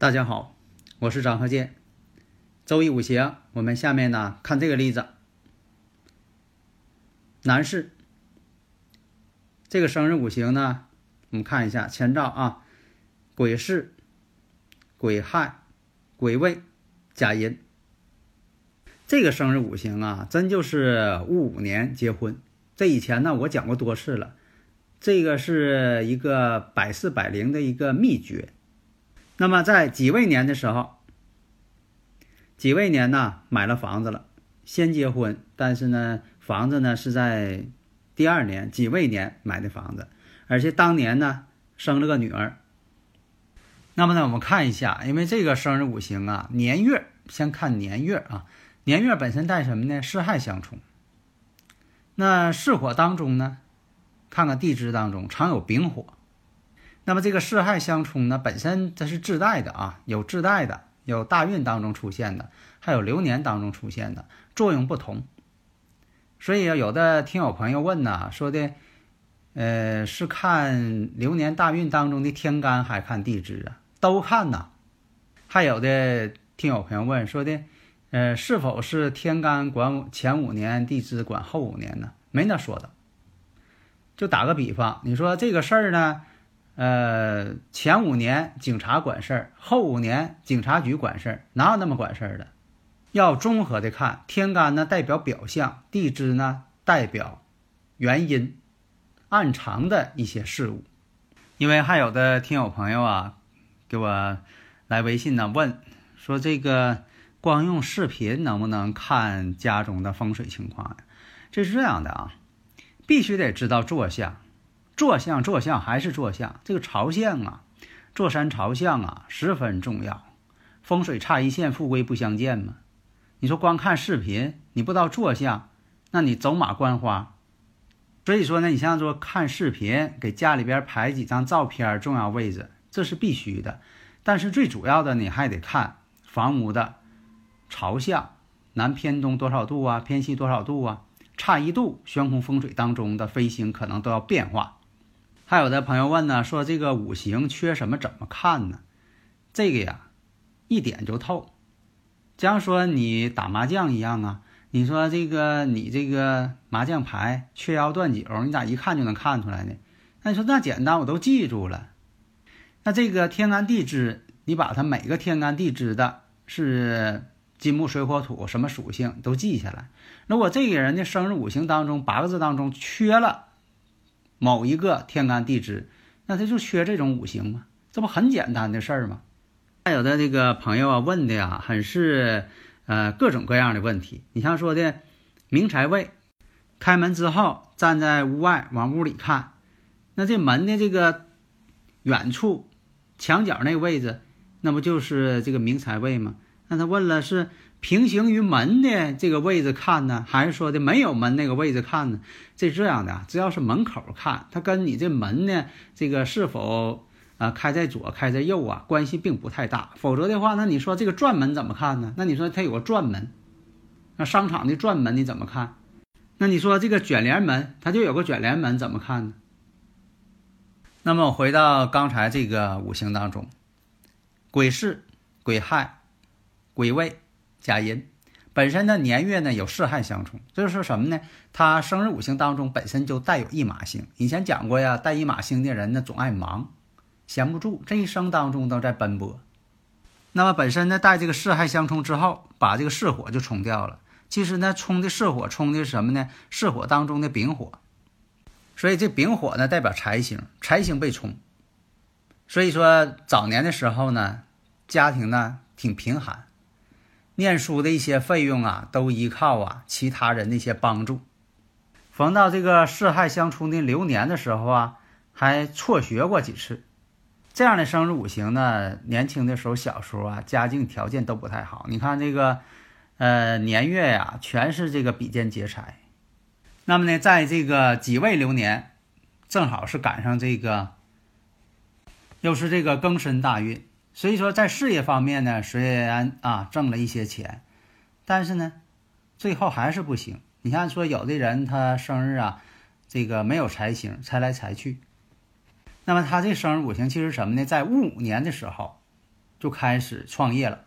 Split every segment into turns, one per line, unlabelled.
大家好，我是张和建。周易五行，我们下面呢看这个例子。男士，这个生日五行呢，我们看一下前兆啊，癸巳、癸亥、癸未、甲寅。这个生日五行啊，真就是戊午年结婚。这以前呢，我讲过多次了，这个是一个百试百灵的一个秘诀。那么在己未年的时候，己未年呢买了房子了，先结婚，但是呢房子呢是在第二年己未年买的房子，而且当年呢生了个女儿。那么呢我们看一下，因为这个生日五行啊年月，先看年月啊，年月本身带什么呢？巳亥相冲。那巳火当中呢，看看地支当中常有丙火。那么这个四害相冲呢，本身它是自带的啊，有自带的，有大运当中出现的，还有流年当中出现的，作用不同。所以有的听友朋友问呢，说的，呃，是看流年大运当中的天干，还看地支啊？都看呐。还有的听友朋友问说的，呃，是否是天干管前五年，地支管后五年呢？没那说的。就打个比方，你说这个事儿呢？呃，前五年警察管事儿，后五年警察局管事儿，哪有那么管事儿的？要综合的看，天干呢代表表象，地支呢代表原因，暗藏的一些事物。因为还有的听友朋友啊，给我来微信呢问说，这个光用视频能不能看家中的风水情况呀？这是这样的啊，必须得知道坐向。坐向，坐向还是坐向，这个朝向啊，坐山朝向啊，十分重要。风水差一线，富贵不相见嘛。你说光看视频，你不知道坐向，那你走马观花。所以说呢，你像说看视频，给家里边拍几张照片，重要位置，这是必须的。但是最主要的，你还得看房屋的朝向，南偏东多少度啊，偏西多少度啊，差一度，悬空风水当中的飞星可能都要变化。还有的朋友问呢，说这个五行缺什么怎么看呢？这个呀，一点就透。就像说你打麻将一样啊，你说这个你这个麻将牌缺幺断九，你咋一看就能看出来呢？那你说那简单，我都记住了。那这个天干地支，你把它每个天干地支的是金木水火土什么属性都记下来。如果这个人的生日五行当中八个字当中缺了。某一个天干地支，那他就缺这种五行吗？这不很简单的事儿吗？还有的这个朋友啊问的呀，很是呃各种各样的问题。你像说的明财位，开门之后站在屋外往屋里看，那这门的这个远处墙角那个位置，那不就是这个明财位吗？那他问了是。平行于门的这个位置看呢，还是说的没有门那个位置看呢？这这样的，只要是门口看，它跟你这门呢，这个是否啊开在左、开在右啊，关系并不太大。否则的话，那你说这个转门怎么看呢？那你说它有个转门，那商场的转门你怎么看？那你说这个卷帘门，它就有个卷帘门，怎么看呢？那么我回到刚才这个五行当中，癸巳、癸亥、癸未。甲寅本身的年月呢有巳亥相冲，这就是什么呢？他生日五行当中本身就带有一马星。以前讲过呀，带一马星的人呢总爱忙，闲不住，这一生当中都在奔波。那么本身呢带这个巳亥相冲之后，把这个巳火就冲掉了。其实呢冲的巳火，冲的是什么呢？巳火当中的丙火。所以这丙火呢代表财星，财星被冲。所以说早年的时候呢，家庭呢挺贫寒。念书的一些费用啊，都依靠啊其他人的一些帮助。逢到这个四害相冲的流年的时候啊，还辍学过几次。这样的生日五行呢，年轻的时候、小时候啊，家境条件都不太好。你看这个，呃，年月呀，全是这个比肩劫财。那么呢，在这个己未流年，正好是赶上这个，又是这个庚申大运。所以说，在事业方面呢，虽然啊挣了一些钱，但是呢，最后还是不行。你看，说有的人他生日啊，这个没有财星，财来财去。那么他这生日五行其实什么呢？在戊午年的时候就开始创业了，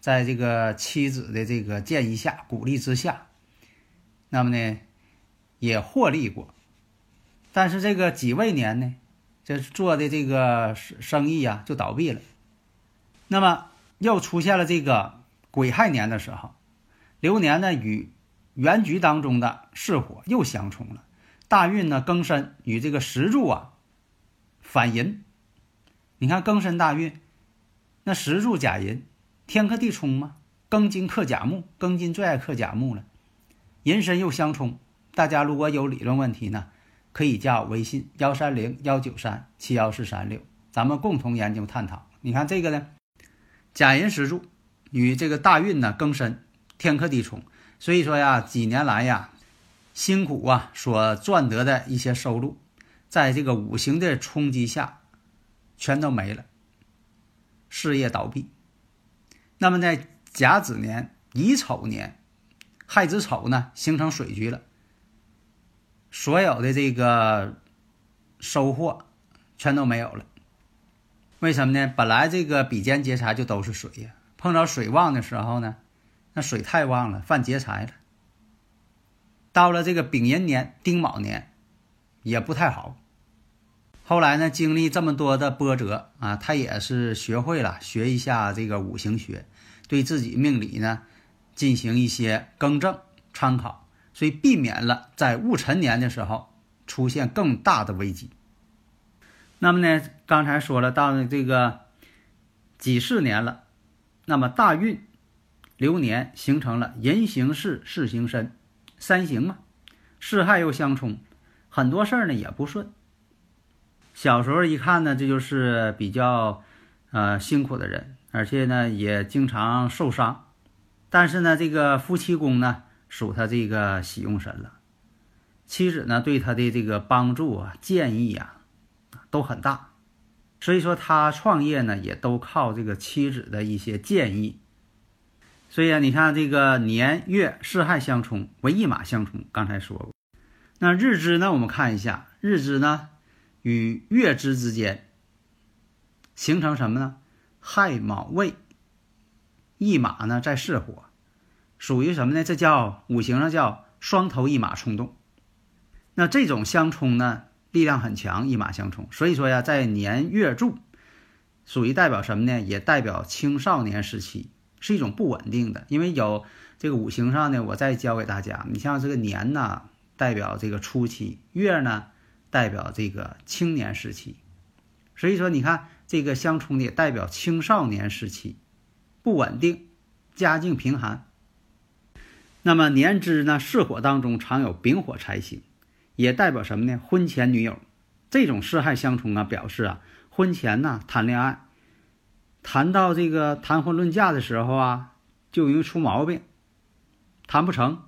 在这个妻子的这个建议下、鼓励之下，那么呢也获利过。但是这个己未年呢，这做的这个生意呀就倒闭了。那么又出现了这个癸亥年的时候，流年呢与原局当中的巳火又相冲了，大运呢庚申与这个石柱啊。反银，你看庚申大运，那石柱甲寅，天克地冲嘛，庚金克甲木，庚金最爱克甲木了，寅申又相冲。大家如果有理论问题呢，可以加我微信幺三零幺九三七幺四三六，咱们共同研究探讨。你看这个呢，甲寅石柱与这个大运呢庚申天克地冲，所以说呀，几年来呀，辛苦啊所赚得的一些收入。在这个五行的冲击下，全都没了，事业倒闭。那么在甲子年、乙丑年、亥子丑呢，形成水局了，所有的这个收获全都没有了。为什么呢？本来这个比肩劫财就都是水呀，碰到水旺的时候呢，那水太旺了，犯劫财了。到了这个丙寅年、丁卯年，也不太好。后来呢，经历这么多的波折啊，他也是学会了学一下这个五行学，对自己命理呢进行一些更正参考，所以避免了在戊辰年的时候出现更大的危机。那么呢，刚才说了，到了这个几十年了，那么大运流年形成了人行事，事行身，三行嘛，巳亥又相冲，很多事儿呢也不顺。小时候一看呢，这就是比较，呃辛苦的人，而且呢也经常受伤。但是呢，这个夫妻宫呢属他这个喜用神了，妻子呢对他的这个帮助啊、建议啊都很大，所以说他创业呢也都靠这个妻子的一些建议。所以啊，你看这个年月四害相冲为一马相冲，刚才说过。那日支呢，我们看一下日支呢。与月支之间形成什么呢？亥卯未一马呢，在巳火，属于什么呢？这叫五行上叫双头一马冲动。那这种相冲呢，力量很强，一马相冲。所以说呀，在年月柱属于代表什么呢？也代表青少年时期是一种不稳定的。因为有这个五行上呢，我再教给大家，你像这个年呢，代表这个初期，月呢。代表这个青年时期，所以说你看这个相冲的也代表青少年时期不稳定，家境贫寒。那么年支呢，巳火当中常有丙火财星，也代表什么呢？婚前女友这种四害相冲啊，表示啊婚前呢谈恋爱，谈到这个谈婚论嫁的时候啊，就容易出毛病，谈不成。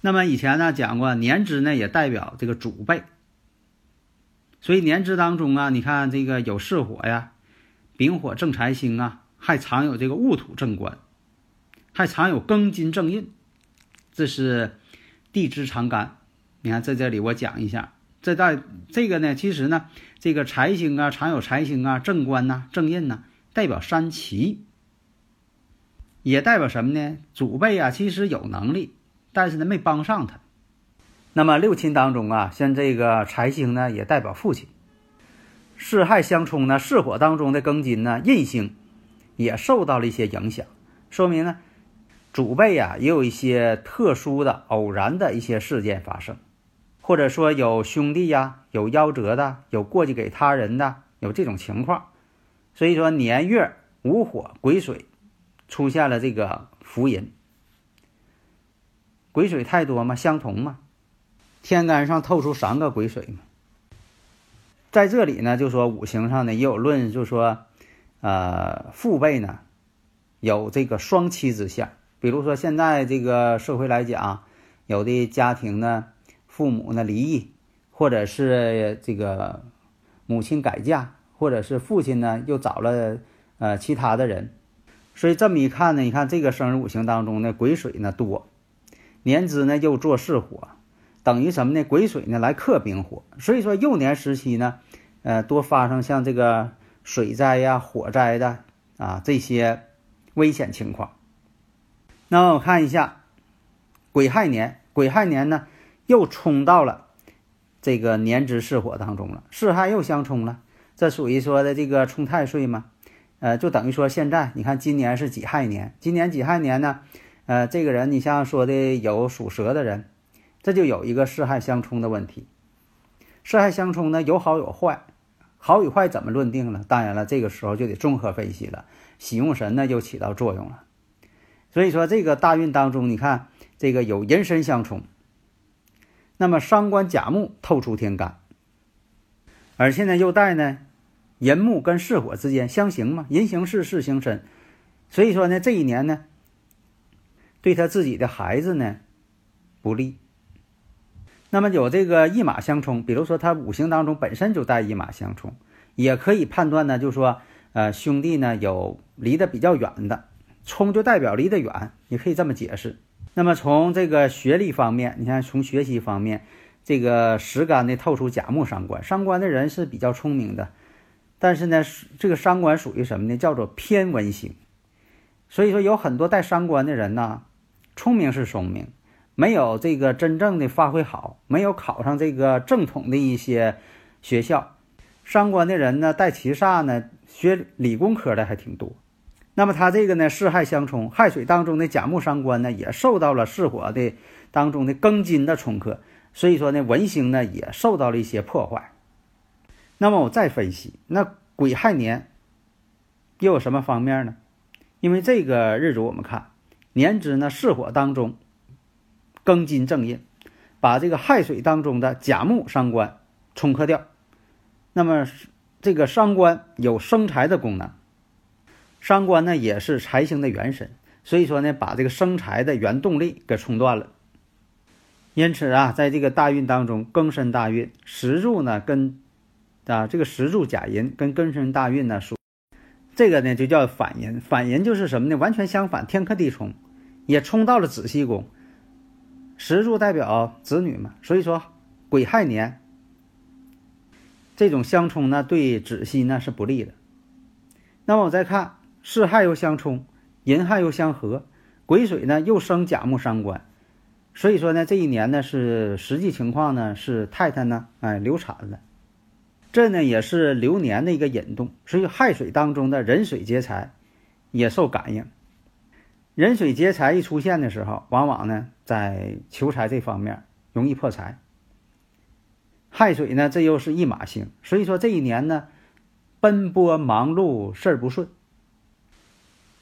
那么以前呢讲过，年支呢也代表这个祖辈。所以年支当中啊，你看这个有巳火呀，丙火正财星啊，还藏有这个戊土正官，还藏有庚金正印，这是地支长干。你看在这里我讲一下，这代这个呢，其实呢，这个财星啊，常有财星啊，正官呐，正印呐，代表三奇，也代表什么呢？祖辈啊，其实有能力，但是呢，没帮上他。那么六亲当中啊，像这个财星呢，也代表父亲。四害相冲呢，巳火当中的庚金呢，印星也受到了一些影响，说明呢，祖辈呀也有一些特殊的、偶然的一些事件发生，或者说有兄弟呀有夭折的，有过继给他人的，有这种情况。所以说年月午火癸水出现了这个福银。癸水太多嘛，相同嘛，天干上透出三个癸水嘛。在这里呢，就说五行上呢也有论，就说，呃，父辈呢有这个双妻之相。比如说现在这个社会来讲，有的家庭呢，父母呢离异，或者是这个母亲改嫁，或者是父亲呢又找了呃其他的人。所以这么一看呢，你看这个生日五行当中呢，癸水呢多，年支呢又做巳火。等于什么呢？癸水呢来克丙火，所以说幼年时期呢，呃，多发生像这个水灾呀、火灾的啊这些危险情况。那我看一下，癸亥年，癸亥年呢又冲到了这个年支巳火当中了，巳亥又相冲了，这属于说的这个冲太岁嘛？呃，就等于说现在你看今年是己亥年，今年己亥年呢，呃，这个人你像说的有属蛇的人。这就有一个四害相冲的问题，四害相冲呢有好有坏，好与坏怎么论定呢？当然了，这个时候就得综合分析了，喜用神呢就起到作用了。所以说这个大运当中，你看这个有寅申相冲，那么伤官甲木透出天干，而现在又带呢寅木跟巳火之间相刑嘛，寅行巳，巳行申，所以说呢这一年呢对他自己的孩子呢不利。那么有这个一马相冲，比如说他五行当中本身就带一马相冲，也可以判断呢，就是说，呃，兄弟呢有离得比较远的，冲就代表离得远，也可以这么解释。那么从这个学历方面，你看从学习方面，这个时干呢透出甲木伤官，伤官的人是比较聪明的，但是呢，这个伤官属于什么呢？叫做偏文型，所以说有很多带伤官的人呢，聪明是聪明。没有这个真正的发挥好，没有考上这个正统的一些学校，伤官的人呢，带七煞呢，学理工科的还挺多。那么他这个呢，四害相冲，亥水当中的甲木伤官呢，也受到了巳火的当中的庚金的冲克，所以说呢，文星呢也受到了一些破坏。那么我再分析，那癸亥年又有什么方面呢？因为这个日主我们看年支呢，巳火当中。庚金正印，把这个亥水当中的甲木伤官冲克掉。那么这个伤官有生财的功能，伤官呢也是财星的元神，所以说呢把这个生财的原动力给冲断了。因此啊，在这个大运当中，庚申大运石柱呢跟啊这个石柱甲寅跟庚申大运呢属，这个呢就叫反寅。反寅就是什么呢？完全相反，天克地冲，也冲到了子息宫。石柱代表子女嘛，所以说癸亥年这种相冲呢，对子息呢是不利的。那么我再看巳亥又相冲，寅亥又相合，癸水呢又生甲木伤官，所以说呢这一年呢是实际情况呢是太太呢哎流产了，这呢也是流年的一个引动，所以亥水当中的壬水劫财也受感应。壬水劫财一出现的时候，往往呢在求财这方面容易破财。亥水呢，这又是一马星，所以说这一年呢奔波忙碌，事儿不顺。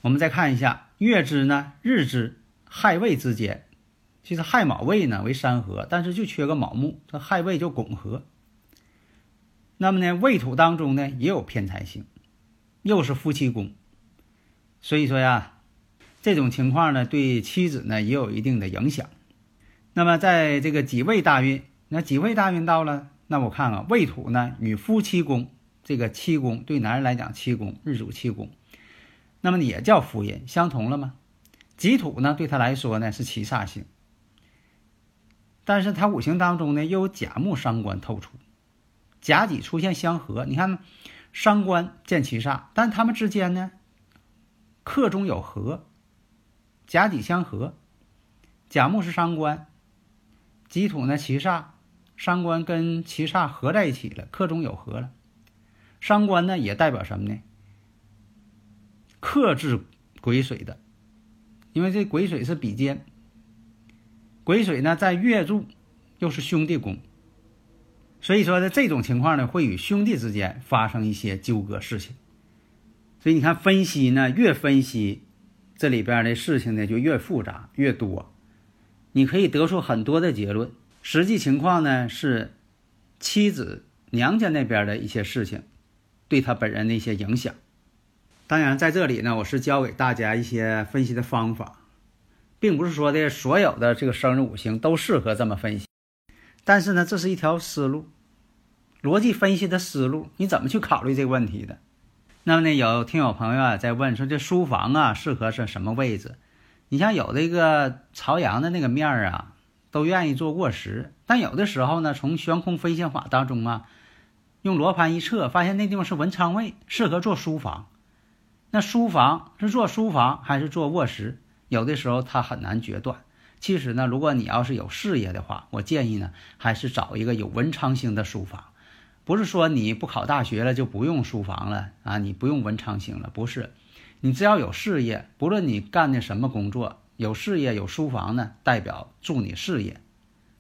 我们再看一下月支呢，日支亥未之间，其实亥卯未呢为三合，但是就缺个卯木，这亥未就拱合。那么呢，未土当中呢也有偏财星，又是夫妻宫，所以说呀。这种情况呢，对妻子呢也有一定的影响。那么，在这个己未大运，那己未大运到了，那我看啊，未土呢与夫妻宫，这个七宫对男人来讲，七宫日主七宫，那么也叫夫印，相同了吗？己土呢对他来说呢是七煞星，但是他五行当中呢又有甲木伤官透出，甲己出现相合，你看伤官见七煞，但他们之间呢克中有合。甲己相合，甲木是伤官，己土呢七煞，伤官跟七煞合在一起了，克中有合了。伤官呢也代表什么呢？克制癸水的，因为这癸水是比肩，癸水呢在月柱又是兄弟宫，所以说呢这种情况呢会与兄弟之间发生一些纠葛事情。所以你看分析呢越分析。这里边的事情呢就越复杂越多，你可以得出很多的结论。实际情况呢是妻子娘家那边的一些事情对他本人的一些影响。当然，在这里呢，我是教给大家一些分析的方法，并不是说的所有的这个生日五行都适合这么分析。但是呢，这是一条思路，逻辑分析的思路，你怎么去考虑这个问题的？那么呢，有听友朋友啊在问说，这书房啊适合是什么位置？你像有的一个朝阳的那个面儿啊，都愿意做卧室，但有的时候呢，从悬空飞行法当中啊，用罗盘一测，发现那地方是文昌位，适合做书房。那书房是做书房还是做卧室？有的时候它很难决断。其实呢，如果你要是有事业的话，我建议呢，还是找一个有文昌星的书房。不是说你不考大学了就不用书房了啊，你不用文昌星了，不是。你只要有事业，不论你干的什么工作，有事业有书房呢，代表助你事业。